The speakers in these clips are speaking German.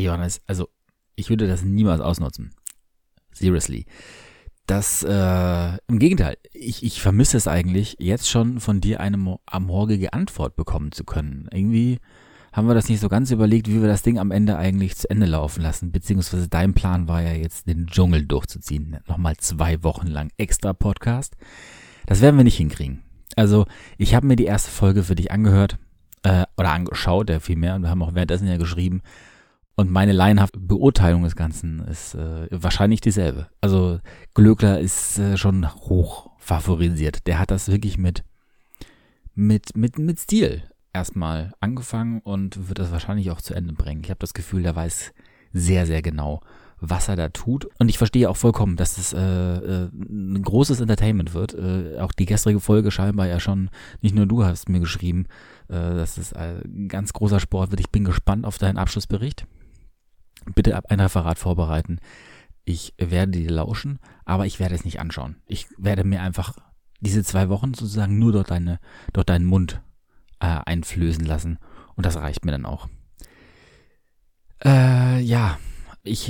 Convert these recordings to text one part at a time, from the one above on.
Hey Johannes, also ich würde das niemals ausnutzen. Seriously. Das, äh, im Gegenteil, ich, ich vermisse es eigentlich, jetzt schon von dir eine amorgige Antwort bekommen zu können. Irgendwie haben wir das nicht so ganz überlegt, wie wir das Ding am Ende eigentlich zu Ende laufen lassen. Beziehungsweise dein Plan war ja jetzt, den Dschungel durchzuziehen. Nochmal zwei Wochen lang extra Podcast. Das werden wir nicht hinkriegen. Also, ich habe mir die erste Folge für dich angehört, äh, oder angeschaut, ja vielmehr, und wir haben auch währenddessen ja geschrieben. Und meine laienhafte Beurteilung des Ganzen ist äh, wahrscheinlich dieselbe. Also Glöckler ist äh, schon hoch favorisiert. Der hat das wirklich mit, mit, mit, mit Stil erstmal angefangen und wird das wahrscheinlich auch zu Ende bringen. Ich habe das Gefühl, der weiß sehr, sehr genau, was er da tut. Und ich verstehe auch vollkommen, dass es äh, äh, ein großes Entertainment wird. Äh, auch die gestrige Folge scheinbar ja schon, nicht nur du hast mir geschrieben, äh, dass es ein ganz großer Sport wird. Ich bin gespannt auf deinen Abschlussbericht. Bitte ein Referat vorbereiten. Ich werde dir lauschen, aber ich werde es nicht anschauen. Ich werde mir einfach diese zwei Wochen sozusagen nur dort deine, dort deinen Mund äh, einflößen lassen. Und das reicht mir dann auch. Äh, ja, ich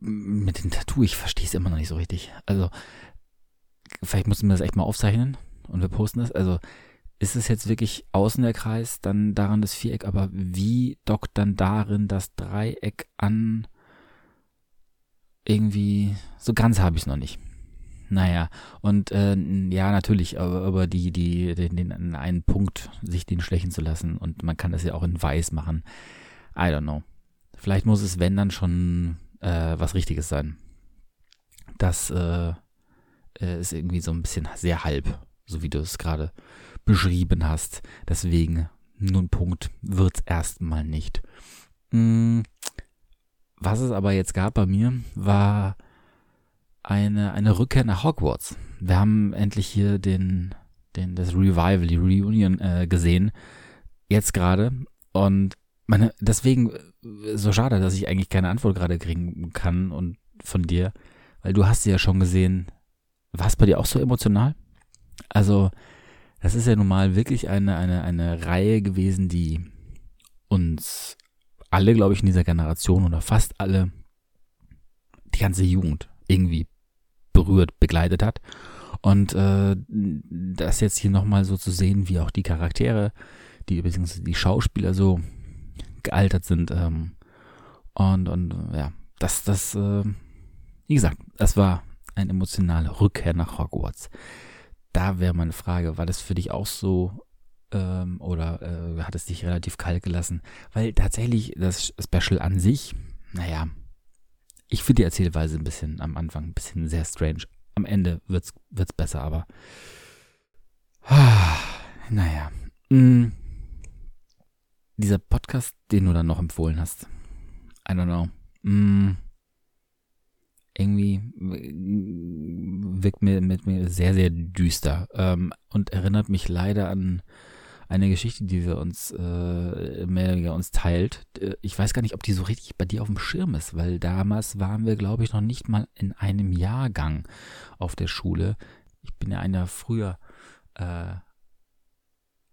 mit dem Tattoo, ich verstehe es immer noch nicht so richtig. Also, vielleicht mussten wir das echt mal aufzeichnen und wir posten das. Also, ist es jetzt wirklich außen der Kreis, dann daran das Viereck, aber wie dockt dann darin das Dreieck an? Irgendwie, so ganz habe ich es noch nicht. Naja, und äh, ja, natürlich, aber, die, die, den, den einen Punkt, sich den schwächen zu lassen und man kann das ja auch in weiß machen. I don't know. Vielleicht muss es, wenn, dann schon äh, was Richtiges sein. Das äh, äh ist irgendwie so ein bisschen sehr halb, so wie du es gerade beschrieben hast. Deswegen, nun Punkt, wird's erstmal nicht. Hm, was es aber jetzt gab bei mir, war eine, eine Rückkehr nach Hogwarts. Wir haben endlich hier den, den, das Revival, die Reunion äh, gesehen. Jetzt gerade. Und meine, deswegen äh, so schade, dass ich eigentlich keine Antwort gerade kriegen kann und von dir, weil du hast sie ja schon gesehen. War es bei dir auch so emotional? Also, das ist ja nun mal wirklich eine, eine, eine Reihe gewesen, die uns alle, glaube ich, in dieser Generation oder fast alle, die ganze Jugend irgendwie berührt, begleitet hat. Und äh, das jetzt hier nochmal so zu sehen, wie auch die Charaktere, die beziehungsweise die Schauspieler so gealtert sind. Ähm, und, und ja, das, das, äh, wie gesagt, das war eine emotionale Rückkehr nach Hogwarts. Da wäre meine Frage, war das für dich auch so ähm, oder äh, hat es dich relativ kalt gelassen? Weil tatsächlich das Special an sich, naja, ich finde die Erzählweise ein bisschen am Anfang ein bisschen sehr strange. Am Ende wird's, wird's besser, aber ah, naja. Mh, dieser Podcast, den du dann noch empfohlen hast, I don't know, mh, irgendwie wirkt mir mit mir sehr, sehr düster ähm, und erinnert mich leider an eine Geschichte, die wir uns äh, mehr oder weniger uns teilt. Äh, ich weiß gar nicht, ob die so richtig bei dir auf dem Schirm ist, weil damals waren wir, glaube ich, noch nicht mal in einem Jahrgang auf der Schule. Ich bin ja ein Jahr früher äh,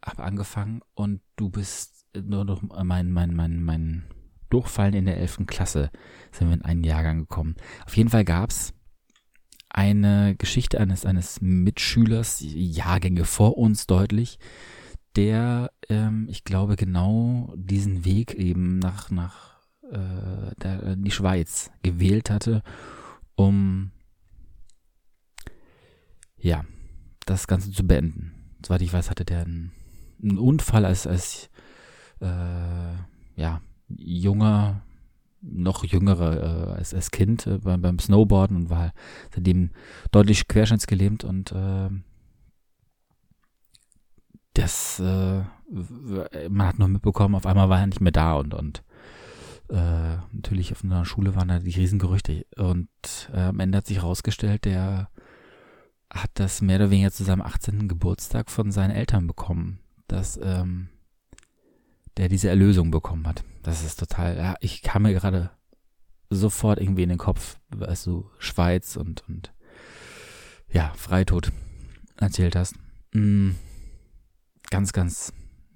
hab angefangen und du bist nur noch mein mein mein mein Durchfallen in der 11. Klasse sind wir in einen Jahrgang gekommen. Auf jeden Fall gab's eine Geschichte eines eines Mitschülers, Jahrgänge vor uns deutlich, der, ähm, ich glaube, genau diesen Weg eben nach, nach äh, der, die Schweiz gewählt hatte, um ja, das Ganze zu beenden. Soweit ich weiß, hatte der einen, einen Unfall als, als äh, ja, junger, noch jüngerer äh, als, als Kind äh, beim, beim Snowboarden und war seitdem deutlich querschnittsgelähmt und äh, das, äh, man hat nur mitbekommen, auf einmal war er nicht mehr da und, und äh, natürlich auf einer Schule waren da die Riesengerüchte. Und äh, am Ende hat sich herausgestellt, der hat das mehr oder weniger zu seinem 18. Geburtstag von seinen Eltern bekommen, dass ähm, der diese Erlösung bekommen hat. Das ist total, ja, ich kam mir gerade sofort irgendwie in den Kopf, weißt du, Schweiz und, und ja, Freitod erzählt hast. Mm ganz, ganz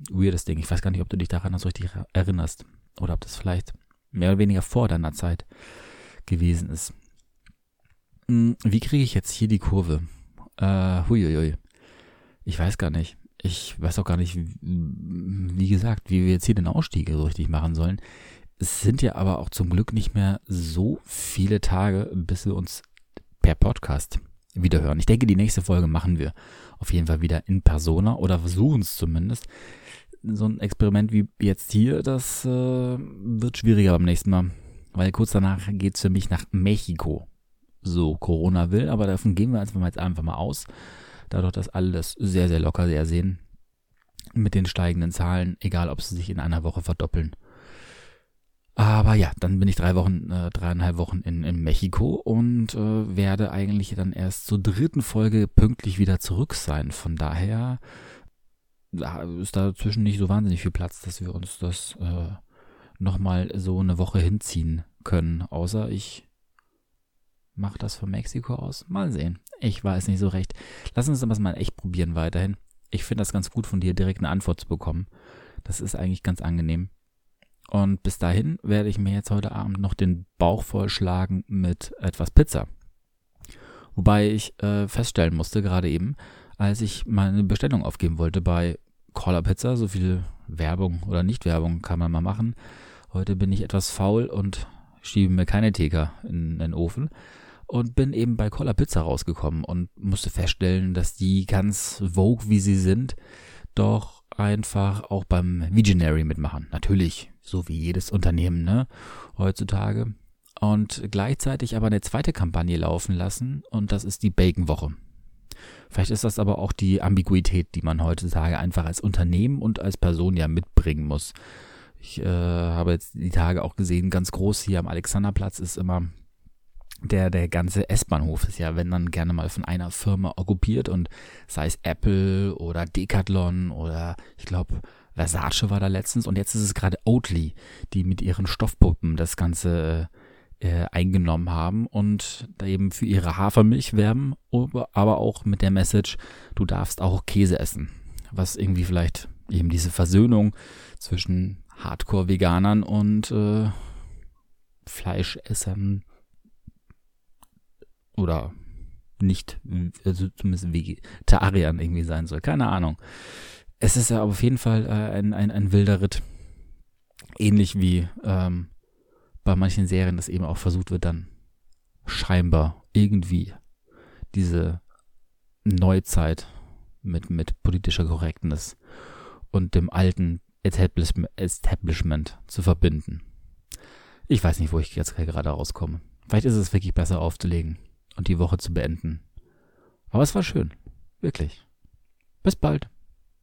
weirdes Ding. Ich weiß gar nicht, ob du dich daran so richtig erinnerst. Oder ob das vielleicht mehr oder weniger vor deiner Zeit gewesen ist. Hm, wie kriege ich jetzt hier die Kurve? Äh, huiuiui. Ich weiß gar nicht. Ich weiß auch gar nicht, wie gesagt, wie wir jetzt hier den Ausstieg so richtig machen sollen. Es sind ja aber auch zum Glück nicht mehr so viele Tage, bis wir uns per Podcast wiederhören. Ich denke, die nächste Folge machen wir auf jeden Fall wieder in Persona oder versuchen es zumindest. So ein Experiment wie jetzt hier, das äh, wird schwieriger beim nächsten Mal, weil kurz danach geht es für mich nach Mexiko. So Corona will, aber davon gehen wir jetzt einfach mal aus dadurch, dass alle das sehr, sehr locker sehr sehen mit den steigenden Zahlen, egal ob sie sich in einer Woche verdoppeln. Aber ja, dann bin ich drei Wochen, äh, dreieinhalb Wochen in, in Mexiko und äh, werde eigentlich dann erst zur dritten Folge pünktlich wieder zurück sein. Von daher ist dazwischen nicht so wahnsinnig viel Platz, dass wir uns das äh, nochmal so eine Woche hinziehen können. Außer ich mache das von Mexiko aus. Mal sehen. Ich weiß nicht so recht. Lass uns das mal echt probieren weiterhin. Ich finde das ganz gut von dir direkt eine Antwort zu bekommen. Das ist eigentlich ganz angenehm. Und bis dahin werde ich mir jetzt heute Abend noch den Bauch vollschlagen mit etwas Pizza. Wobei ich äh, feststellen musste, gerade eben, als ich meine Bestellung aufgeben wollte bei Caller Pizza, so viel Werbung oder Nicht-Werbung kann man mal machen. Heute bin ich etwas faul und schiebe mir keine TK in den Ofen und bin eben bei Cola Pizza rausgekommen und musste feststellen, dass die ganz vogue, wie sie sind, doch einfach auch beim Visionary mitmachen. Natürlich, so wie jedes Unternehmen, ne, heutzutage. Und gleichzeitig aber eine zweite Kampagne laufen lassen und das ist die Bacon-Woche. Vielleicht ist das aber auch die Ambiguität, die man heutzutage einfach als Unternehmen und als Person ja mitbringen muss. Ich äh, habe jetzt die Tage auch gesehen, ganz groß hier am Alexanderplatz ist immer der, der ganze S-Bahnhof ist ja, wenn dann gerne mal von einer Firma okkupiert und sei es Apple oder Decathlon oder ich glaube Versace war da letztens und jetzt ist es gerade Oatly, die mit ihren Stoffpuppen das Ganze äh, eingenommen haben und da eben für ihre Hafermilch werben, aber auch mit der Message, du darfst auch Käse essen. Was irgendwie vielleicht eben diese Versöhnung zwischen Hardcore-Veganern und äh, Fleischessern oder nicht, also zumindest Vegetariern irgendwie sein soll. Keine Ahnung. Es ist ja auf jeden Fall äh, ein, ein, ein wilder Ritt. Ähnlich wie ähm, bei manchen Serien das eben auch versucht wird, dann scheinbar irgendwie diese Neuzeit mit, mit politischer Korrektness und dem alten Establishment zu verbinden. Ich weiß nicht, wo ich jetzt gerade rauskomme. Vielleicht ist es wirklich besser aufzulegen und die Woche zu beenden. Aber es war schön. Wirklich. Bis bald.